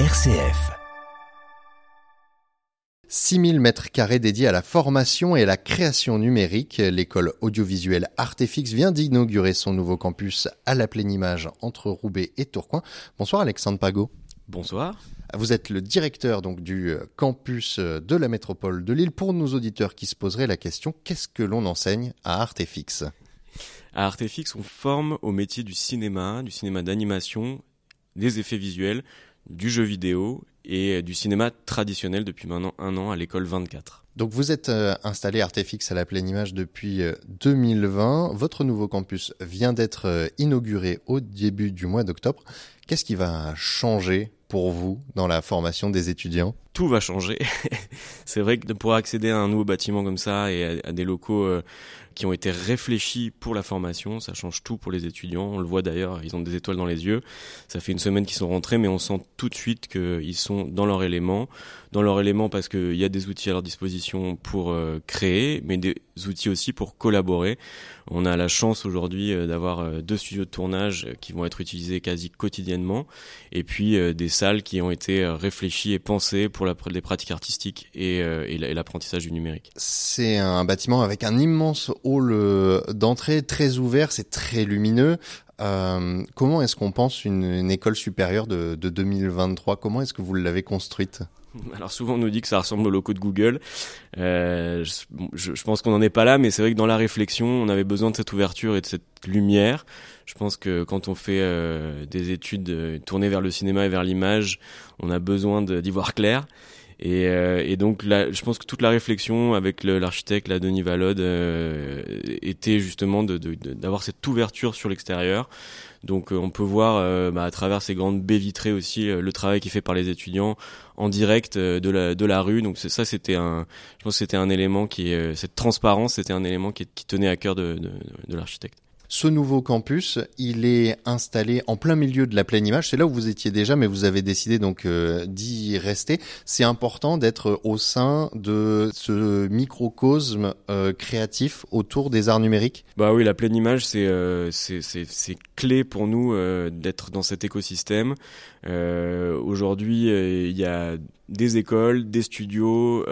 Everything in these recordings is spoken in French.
RCF. 6000 mètres carrés dédiés à la formation et à la création numérique. L'école audiovisuelle Artefix vient d'inaugurer son nouveau campus à la pleine image entre Roubaix et Tourcoing. Bonsoir Alexandre Pagot. Bonsoir. Vous êtes le directeur donc du campus de la métropole de Lille. Pour nos auditeurs qui se poseraient la question, qu'est-ce que l'on enseigne à Artefix? À Artefix, on forme au métier du cinéma, du cinéma d'animation, des effets visuels, du jeu vidéo et du cinéma traditionnel depuis maintenant un an à l'école 24. Donc vous êtes euh, installé Artefix à la pleine image depuis 2020. Euh, Votre nouveau campus vient d'être euh, inauguré au début du mois d'octobre. Qu'est-ce qui va changer pour vous dans la formation des étudiants? Tout va changer. C'est vrai que pour accéder à un nouveau bâtiment comme ça et à, des locaux qui ont été réfléchis pour la formation. Ça change tout pour les étudiants. On le voit d'ailleurs, ils ont des étoiles dans les yeux. Ça fait une semaine qu'ils sont rentrés, mais on sent tout de suite qu'ils sont dans leur élément. Dans leur élément parce qu'il y a des outils à leur disposition pour euh, créer, mais des outils aussi pour collaborer. On a la chance aujourd'hui euh, d'avoir euh, deux studios de tournage qui vont être utilisés quasi quotidiennement, et puis des salles qui ont été réfléchies et pensées pour la, les pratiques artistiques et, et l'apprentissage du numérique. C'est un bâtiment avec un immense hall euh, d'entrée très ouvert, c'est très lumineux. Euh, comment est-ce qu'on pense une, école supérieure de, 2023 Comment est-ce que vous l'avez construite? Alors souvent on nous dit que ça ressemble au loco de Google. Euh, je, pense qu'on n'en est pas là, mais c'est vrai que dans la réflexion, on avait besoin de cette ouverture et de cette lumière. Je pense que quand on fait des études tournées vers le cinéma et vers l'image, on a besoin d'y voir clair. Et, euh, et, donc là, je pense que toute la réflexion avec l'architecte, la Denis Valode, euh, était justement d'avoir de, cette ouverture sur l'extérieur. Donc euh, on peut voir bah, à travers ces grandes baies vitrées aussi le travail qui est fait par les étudiants en direct de la de la rue. Donc ça c'était un, je pense c'était un élément qui, cette transparence, c'était un élément qui, qui tenait à cœur de, de, de l'architecte. Ce nouveau campus, il est installé en plein milieu de la pleine image. C'est là où vous étiez déjà, mais vous avez décidé donc euh, d'y rester. C'est important d'être au sein de ce microcosme euh, créatif autour des arts numériques. Bah oui, la pleine image, c'est euh, c'est clé pour nous d'être dans cet écosystème. Aujourd'hui, il y a des écoles, des studios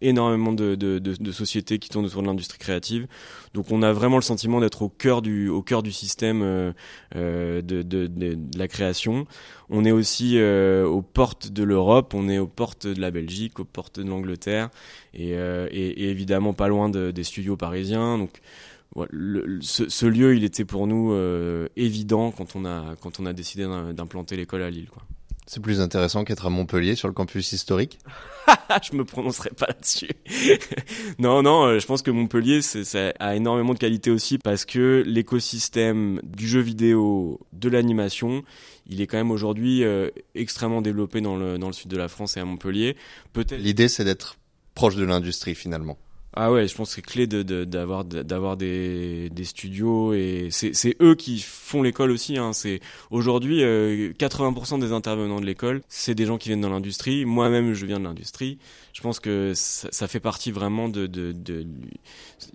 énormément de, de, de, de, sociétés qui tournent autour de l'industrie créative. Donc on a vraiment le sentiment d'être au cœur du, au cœur du système euh, euh de, la création. On est aussi euh, aux portes de l'Europe, on est aux portes de la Belgique, aux portes de l'Angleterre et, euh, et, et, évidemment pas loin des studios parisiens. Donc ce, ce, lieu, il était pour nous évident quand on a, quand on a décidé d'implanter l'école à Lille. Quoi. C'est plus intéressant qu'être à Montpellier sur le campus historique Je me prononcerai pas là-dessus. non, non, euh, je pense que Montpellier, ça a énormément de qualité aussi parce que l'écosystème du jeu vidéo, de l'animation, il est quand même aujourd'hui euh, extrêmement développé dans le, dans le sud de la France et à Montpellier. Peut-être. L'idée, c'est d'être proche de l'industrie finalement. Ah ouais, je pense que c'est clé de d'avoir d'avoir des, des studios et c'est eux qui font l'école aussi. Hein. C'est aujourd'hui 80% euh, des intervenants de l'école, c'est des gens qui viennent dans l'industrie. Moi-même, je viens de l'industrie. Je pense que ça, ça, fait partie vraiment de, de, de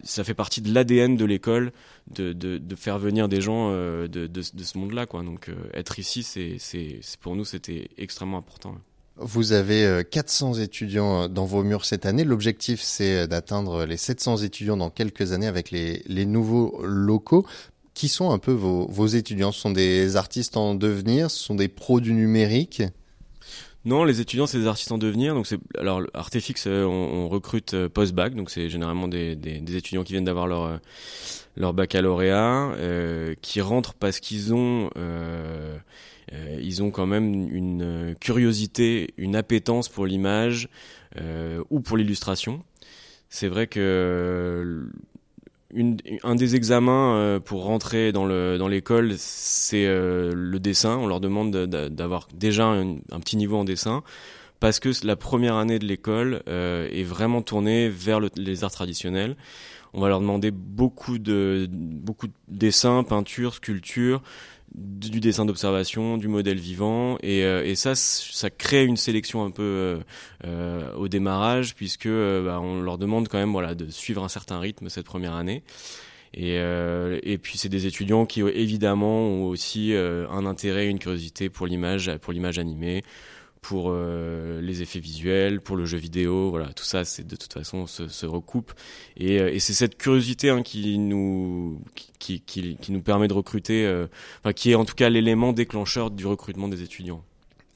ça fait partie de l'ADN de l'école de, de, de faire venir des gens euh, de, de, de ce monde-là quoi. Donc euh, être ici, c'est c'est pour nous c'était extrêmement important. Vous avez 400 euh, étudiants euh, dans vos murs cette année. L'objectif, c'est euh, d'atteindre les 700 étudiants dans quelques années avec les, les nouveaux locaux. Qui sont un peu vos, vos étudiants? Ce sont des artistes en devenir? Ce sont des pros du numérique? Non, les étudiants c'est des artistes en devenir. Donc c'est alors Artefix, on, on recrute post-bac, donc c'est généralement des, des, des, étudiants qui viennent d'avoir leur leur baccalauréat, euh, qui rentrent parce qu'ils ont euh, euh, ils ont quand même une euh, curiosité, une appétence pour l'image euh, ou pour l'illustration. C'est vrai que une, un des examens pour rentrer dans le dans l'école, c'est le dessin. On leur demande d'avoir déjà un, petit niveau en dessin parce que la première année de l'école est vraiment tournée vers les arts traditionnels. On va leur demander beaucoup de beaucoup de dessins, peintures, sculptures, du dessin d'observation, du modèle vivant, et, euh, et, ça, ça crée une sélection un peu euh, euh au démarrage, puisque euh, bah, on leur demande quand même voilà de suivre un certain rythme cette première année. Et, et puis c'est des étudiants qui évidemment ont aussi un intérêt, une curiosité pour l'image, pour l'image animée, pour euh, les effets visuels, pour le jeu vidéo, voilà, tout ça, c'est de toute façon se, recoupe. Et, euh, et c'est cette curiosité hein, qui nous qui, qui, nous permet de recruter, euh, enfin, qui est en tout cas l'élément déclencheur du recrutement des étudiants.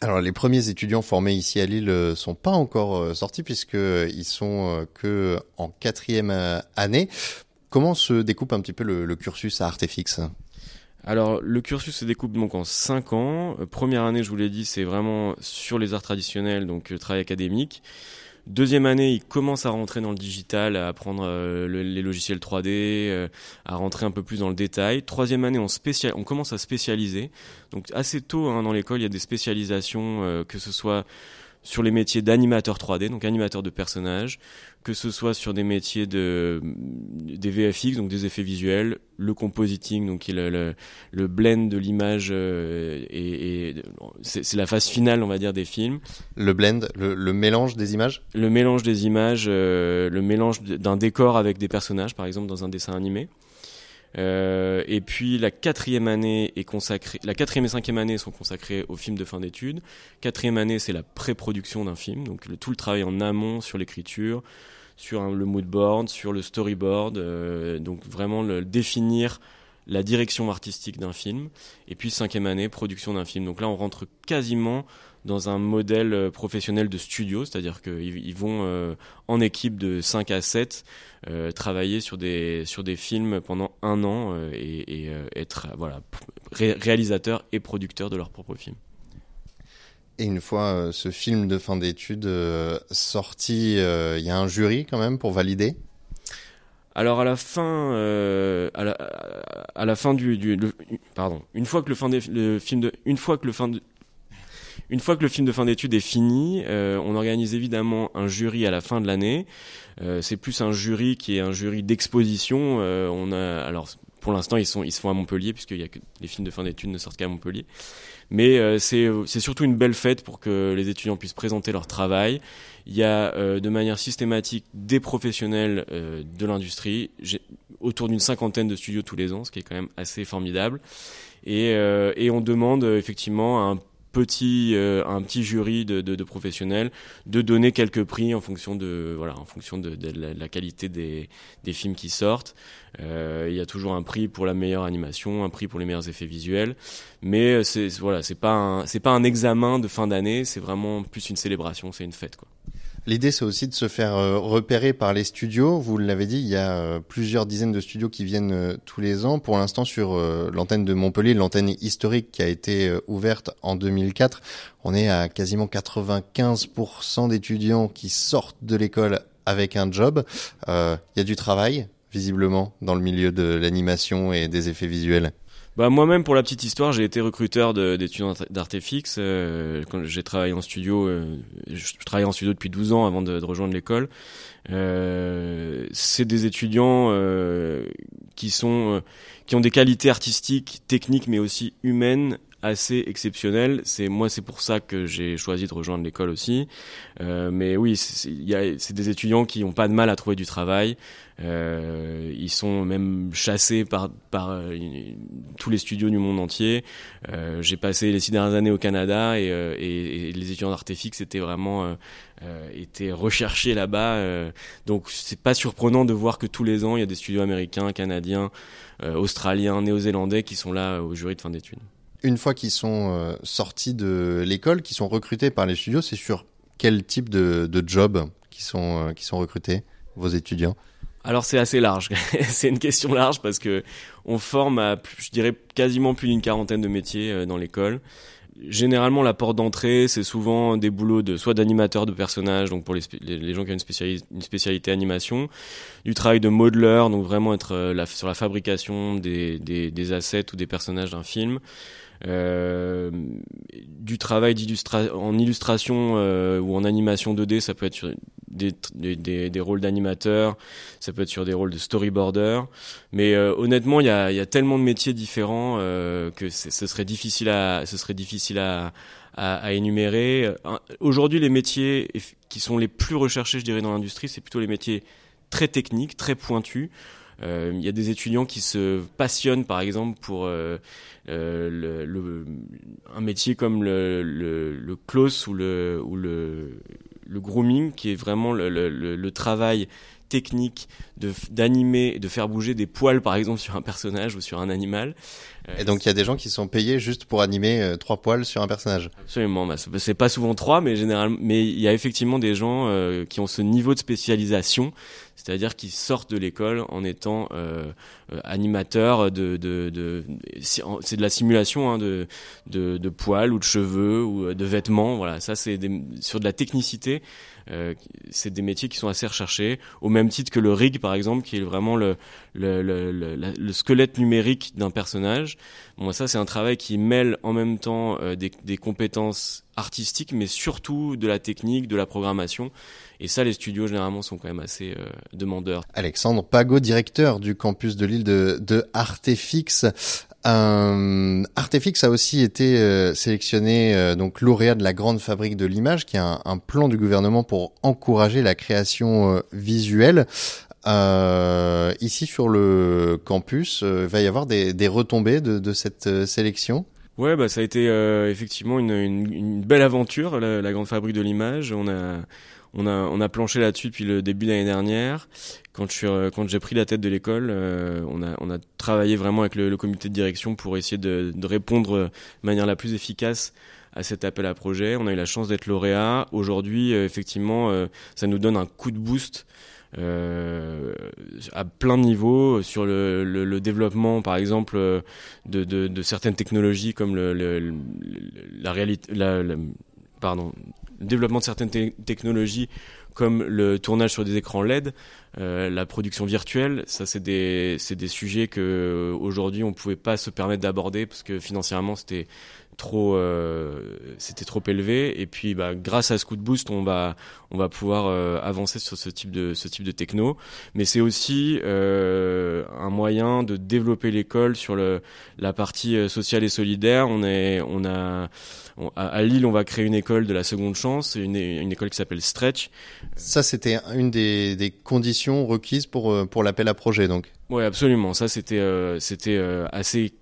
Alors les premiers étudiants formés ici à Lille sont pas encore sortis puisque ils sont que en quatrième année. Comment se découpe un petit peu le cursus à Artefix alors, le cursus se découpe donc en 5 ans. Euh, première année, je vous l'ai dit, c'est vraiment sur les arts traditionnels, donc euh, travail académique. Deuxième année, il commence à rentrer dans le digital, à apprendre euh, les logiciels 3D, à rentrer un peu plus dans le détail. Troisième année, on, on commence à spécialiser. Donc assez tôt hein, dans l'école, il y a des spécialisations, que ce soit sur les métiers d'animateur 3D, donc animateur de personnages, que ce soit sur des métiers de des VFX, donc des effets visuels, le compositing, donc le, le, le blend de l'image euh, et, et c'est la phase finale, on va dire, des films. Le blend, le, le mélange des images? Le mélange des images, euh, le mélange d'un décor avec des personnages, par exemple dans un dessin animé. Euh, et puis la quatrième année est consacrée, la quatrième et cinquième année sont consacrées au film de fin d'études. Quatrième année, c'est la pré-production d'un film, donc tout le travail en amont sur l'écriture, sur le mood board, sur le storyboard, euh, donc vraiment le, définir la direction artistique d'un film. Et puis cinquième année, production d'un film. Donc là, on rentre quasiment dans un modèle euh, professionnel de studio, c'est-à-dire qu'ils vont euh, en équipe de 5 à 7 euh, travailler sur des, sur des films pendant un an et, être voilà, et producteur de leur propre film. Et une fois ce film de fin d'études sorti, il y a un jury quand même pour valider? Alors à la fin, à, la, à, la, fin du, du pardon, une fois que le fin des, le film de, une fois que le fin de, film de fin d'études est fini, euh, on organise évidemment un jury à la fin de l'année. Euh, c'est plus un jury qui est un jury d'exposition. Euh, on a alors pour l'instant ils sont ils se font à Montpellier puisque que les films de fin d'études ne sortent qu'à Montpellier. Mais euh, c'est surtout une belle fête pour que les étudiants puissent présenter leur travail. Il y a euh, de manière systématique des professionnels euh, de l'industrie, autour d'une cinquantaine de studios tous les ans, ce qui est quand même assez formidable. Et, et on demande effectivement un petit euh, un petit jury de, de, de, professionnels de donner quelques prix en fonction de voilà en fonction de, de la, qualité des, des films qui sortent. Euh, il y a toujours un prix pour la meilleure animation un prix pour les meilleurs effets visuels. Mais c'est voilà c'est pas c'est pas un examen de fin d'année c'est vraiment plus une célébration c'est une fête quoi L'idée, c'est aussi de se faire euh, repérer par les studios. Vous l'avez dit, il y a euh, plusieurs dizaines de studios qui viennent euh, tous les ans. Pour l'instant, sur l'antenne de Montpellier, l'antenne historique qui a été ouverte en 2004, on est à quasiment 95% d'étudiants qui sortent de l'école avec un job. Il y a du travail, visiblement, dans le milieu de l'animation et des effets visuels. Bah moi-même pour la petite histoire, j'ai été recruteur d'étudiants d'Artefix. Euh, quand j'ai travaillé en studio, euh, je travaillais en studio depuis 12 ans avant de, rejoindre l'école. Euh, c'est des étudiants euh, qui sont euh, qui ont des qualités artistiques, techniques, mais aussi humaines assez exceptionnelles. C'est moi, c'est pour ça que j'ai choisi de rejoindre l'école aussi. Euh, mais oui, c'est des étudiants qui n'ont pas de mal à trouver du travail. Euh, ils sont même chassés par, par euh, tous les studios du monde entier. Euh, j'ai passé les six dernières années au Canada et, euh, et, et les étudiants d'Artefix étaient vraiment étaient recherchés là-bas. donc c'est pas surprenant de voir que tous les ans il y a des studios américains, canadiens, australiens, néo-zélandais qui sont là au jury de fin d'études. Une fois qu'ils sont sortis de l'école, qui sont recrutés par les studios, c'est sur quel type de, de job qui sont qui sont recrutés vos étudiants? Alors c'est assez large. c'est une question large parce que on forme à, je dirais, quasiment plus d'une quarantaine de métiers euh, dans l'école. Généralement, la porte d'entrée, c'est souvent des boulots de soit d'animateur de personnages, donc pour les, les, gens qui ont une, spécialité, animation, du travail de modeler, donc vraiment être euh, sur la fabrication des, des assets ou des personnages d'un film. Euh, du travail en illustration euh, ou en animation 2D, ça peut être sur des, des, des rôles d'animateur, ça peut être sur des rôles de storyboarder. Mais euh, honnêtement, il y a, y a, tellement de métiers différents que ce serait difficile à, ce serait difficile à, à, à énumérer. Aujourd'hui, les métiers qui sont les plus recherchés, je dirais, dans l'industrie, c'est plutôt les métiers très techniques, très pointus. Il y a des étudiants qui se passionnent, par exemple, pour le, le, un métier comme le, close ou le, grooming, qui est vraiment le travail technique de d'animer, de faire bouger des poils par exemple sur un personnage ou sur un animal. Et donc il y a des gens qui sont payés juste pour animer euh, trois poils sur un personnage. Absolument, bah, c'est pas souvent trois, mais généralement, mais il y a effectivement des gens euh, qui ont ce niveau de spécialisation, c'est-à-dire qui sortent de l'école en étant euh, euh animateurs de, de, de c'est de la simulation hein, de, de, de poils ou de cheveux ou de vêtements. Voilà, ça c'est sur de la technicité. Euh, c'est des métiers qui sont assez recherchés, au même titre que le rig par exemple, qui est vraiment le, le, le, le, le squelette numérique d'un personnage. Bon, ça c'est un travail qui mêle en même temps euh, des, des compétences artistiques, mais surtout de la technique, de la programmation. Et ça, les studios généralement sont quand même assez euh, demandeurs. Alexandre Pago, directeur du campus de l'île de, de Artefix. Euh, Artefix a aussi été euh, sélectionné euh, donc lauréat de la grande fabrique de l'image, qui est un, un, plan du gouvernement pour encourager la création euh, visuelle. ici sur le campus, il va y avoir des, des retombées de, de cette sélection. Ouais, bah ça a été effectivement une, une, une, belle aventure, la, la grande fabrique de l'image. On a on a, planché là-dessus depuis le début de l'année dernière. Quand je suis, quand j'ai pris la tête de l'école, euh, on a, travaillé vraiment avec le, comité de direction pour essayer de, répondre de manière la plus efficace à cet appel à projet. On a eu la chance d'être lauréat. Aujourd'hui, euh, effectivement, euh, ça nous donne un coup de boost. Euh, à plein de niveaux sur le, développement par exemple de, certaines technologies comme la réalité pardon le développement de certaines technologies comme le tournage sur des écrans LED, euh, la production virtuelle, ça c'est des des sujets que aujourd'hui on pouvait pas se permettre d'aborder parce que financièrement c'était trop euh, c'était trop élevé. Et puis bah, grâce à ce coup de boost on va on va pouvoir euh, avancer sur ce type de ce type de techno. Mais c'est aussi euh, un moyen de développer l'école sur le la partie euh, sociale et solidaire. On est on a à, Lille on va créer une école de la seconde chance une, une école qui s'appelle Stretch. Ça c'était une des, des conditions requises pour euh, pour l'appel à projet donc? Ouais absolument. Ça c'était c'était assez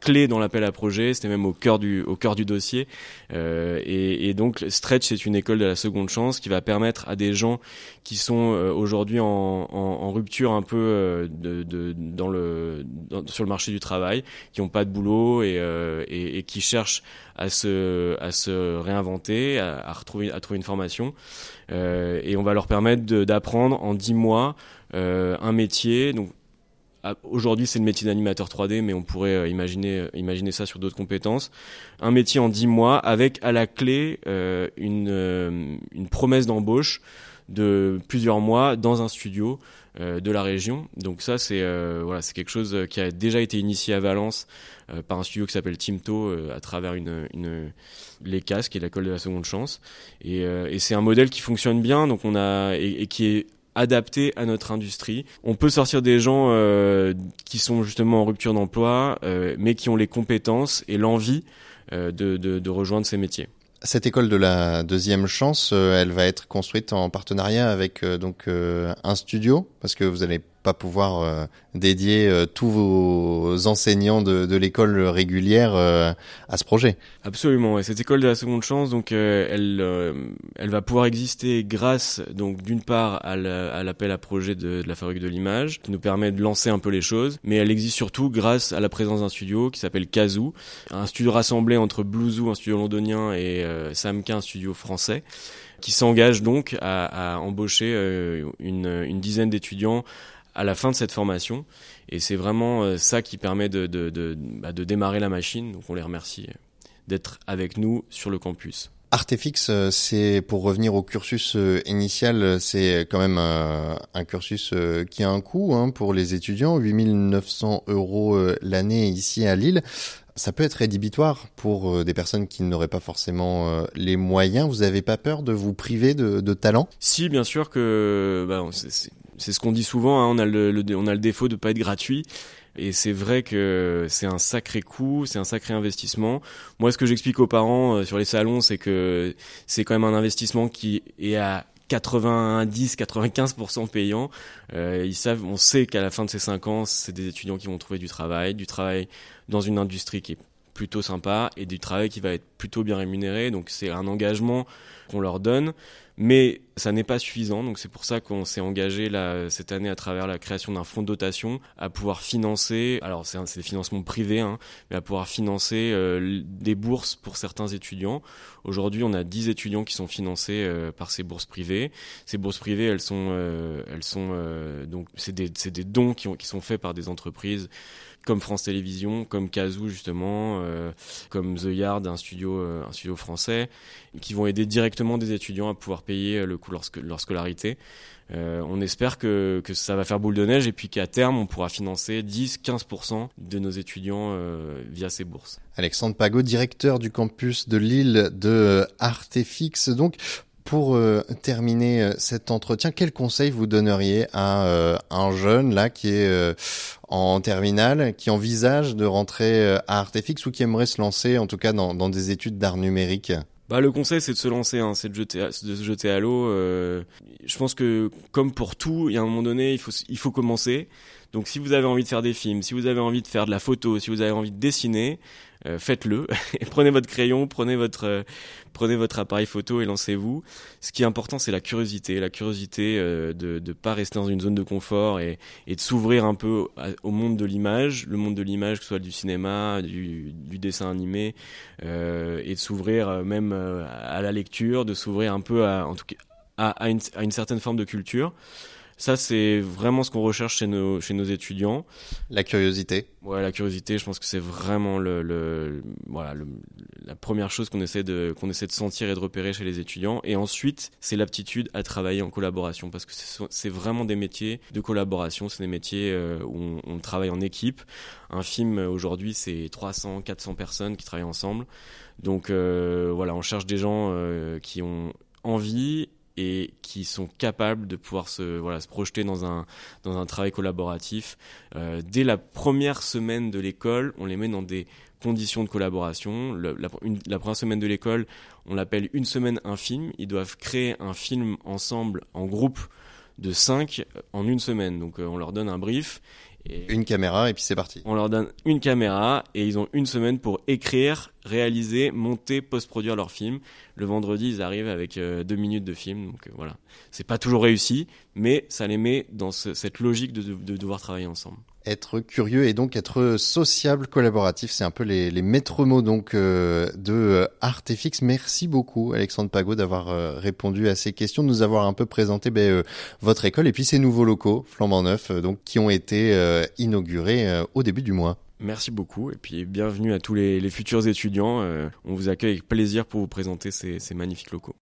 clé dans l'appel à projet, c'était même au cœur du au cœur du dossier. Euh, et, et, donc Stretch, c'est une école de la seconde chance qui va permettre à des gens qui sont euh, aujourd'hui en, en, rupture un peu euh, de, de, dans le sur le marché du travail, qui n'ont pas de boulot et, euh, et, et, qui cherchent à se à se réinventer, à, à retrouver à trouver une formation. et on va leur permettre d'apprendre en dix mois un métier. Donc aujourd'hui, c'est le métier d'animateur 3D, mais on pourrait euh, imaginer, euh, imaginer ça sur d'autres compétences. Un métier en 10 mois avec à la clé euh, une, une promesse d'embauche de plusieurs mois dans un studio de la région. Donc ça, c'est voilà, quelque chose qui a déjà été initié à Valence par un studio qui s'appelle Timto à travers une, les casques et l'école de la seconde chance. Et c'est un modèle qui fonctionne bien, donc on a et qui est adapté à notre industrie. On peut sortir des gens euh, qui sont justement en rupture d'emploi, euh, mais qui ont les compétences et l'envie euh, de, de, de, rejoindre ces métiers. Cette école de la deuxième chance, euh, elle va être construite en partenariat avec euh, donc un studio, parce que vous allez pas pouvoir euh, dédier euh, tous vos enseignants de, de l'école régulière euh, à ce projet. Absolument. Et cette école de la seconde chance, donc elle, elle va pouvoir exister grâce, donc d'une part à l'appel à projet de, de, la fabrique de l'image, qui nous permet de lancer un peu les choses, mais elle existe surtout grâce à la présence d'un studio qui s'appelle Kazoo, un studio rassemblé entre Bluezoo, un studio londonien, et Samka, un studio français qui s'engage donc à, embaucher une, une dizaine d'étudiants à la fin de cette formation. Et c'est vraiment euh, ça qui permet bah, de démarrer la machine. Donc on les remercie euh, d'être avec nous sur le campus. Artefix, euh, c'est pour revenir au cursus initial, c'est quand même un, cursus qui a un coût hein, pour les étudiants, 8900 euros l'année ici à Lille. Ça peut être rédhibitoire pour des personnes qui n'auraient pas forcément les moyens. Vous n'avez pas peur de vous priver de, talent? Si, bien sûr que bah, c'est ce qu'on dit souvent, hein, on, a le, on a le défaut de pas être gratuit. Et c'est vrai que c'est un sacré coût, c'est un sacré investissement. Moi, ce que j'explique aux parents euh, sur les salons, c'est que c'est quand même un investissement qui est à 90-95% payants. Euh, ils savent, on sait qu'à la fin de ces cinq ans, c'est des étudiants qui vont trouver du travail, du travail dans une industrie qui est plutôt sympa et du travail qui va être plutôt bien rémunéré. Donc c'est un engagement qu'on leur donne. Mais ça n'est pas suffisant, donc c'est pour ça qu'on s'est engagé là, cette année à travers la création d'un fonds de dotation à pouvoir financer, alors c'est des financements privés, hein, mais à pouvoir financer euh, des bourses pour certains étudiants. Aujourd'hui, on a 10 étudiants qui sont financés euh, par ces bourses privées. Ces bourses privées, elles sont, euh, elles sont donc c'est des, des, dons qui, ont, qui sont faits par des entreprises comme France Télévisions, comme Kazoo justement, comme The Yard, un studio, un studio français, qui vont aider directement des étudiants à pouvoir payer le coût de leur, scolarité. Euh, on espère que, que, ça va faire boule de neige et puis qu'à terme, on pourra financer 10-15% de nos étudiants euh, via ces bourses. Alexandre Pagot, directeur du campus de Lille de Artefix. Donc, pour euh, terminer cet entretien, quel conseil vous donneriez à un jeune là qui est en terminale, qui envisage de rentrer à Artefix ou qui aimerait se lancer, en tout cas dans, des études d'art numérique? Bah, le conseil, c'est de se lancer, hein, c'est de, se jeter à l'eau. Euh, je pense que, comme pour tout, il y a un moment donné, il faut commencer. Donc, si vous avez envie de faire des films, si vous avez envie de faire de la photo, si vous avez envie de dessiner, euh, faites-le. prenez votre crayon, prenez votre, euh, prenez votre appareil photo et lancez-vous. Ce qui est important, c'est la curiosité, la curiosité euh, de ne pas rester dans une zone de confort et, de s'ouvrir un peu au monde de l'image, le monde de l'image, que ce soit du cinéma, du, dessin animé, et de s'ouvrir même à la lecture, de s'ouvrir un peu en tout cas, à, à une certaine forme de culture. Ça, c'est vraiment ce qu'on recherche chez nos, chez nos étudiants. La curiosité. Ouais, la curiosité, je pense que c'est vraiment le, le voilà, le, la première chose qu'on essaie de, qu'on essaie de sentir et de repérer chez les étudiants. Et ensuite, c'est l'aptitude à travailler en collaboration parce que c'est vraiment des métiers de collaboration. C'est des métiers euh, où on, on, travaille en équipe. Un film, aujourd'hui, c'est 300, 400 personnes qui travaillent ensemble. Donc, euh, voilà, on cherche des gens euh, qui ont envie et qui sont capables de pouvoir se, voilà, se projeter dans un, dans un travail collaboratif. Euh, dès la première semaine de l'école, on les met dans des conditions de collaboration. la, première semaine de l'école, on l'appelle une semaine un film. Ils doivent créer un film ensemble, en groupe de cinq, en une semaine. Donc euh, on leur donne un brief une caméra et puis c'est parti. On leur donne une caméra et ils ont une semaine pour écrire, réaliser, monter, post-produire leur film. Le vendredi, ils arrivent avec euh, deux minutes de film. Donc euh, voilà, c'est pas toujours réussi, mais ça les met dans cette logique de, de devoir travailler ensemble être curieux et donc être sociable, collaboratif. C'est un peu les, maîtres mots donc euh, de Artefix. Merci beaucoup Alexandre Pagot d'avoir euh, répondu à ces questions, de nous avoir un peu présenté ben, euh, votre école et puis ces nouveaux locaux flambant neufs qui ont été inaugurés au début du mois. Merci beaucoup et puis bienvenue à tous les, futurs étudiants. on vous accueille avec plaisir pour vous présenter ces magnifiques locaux.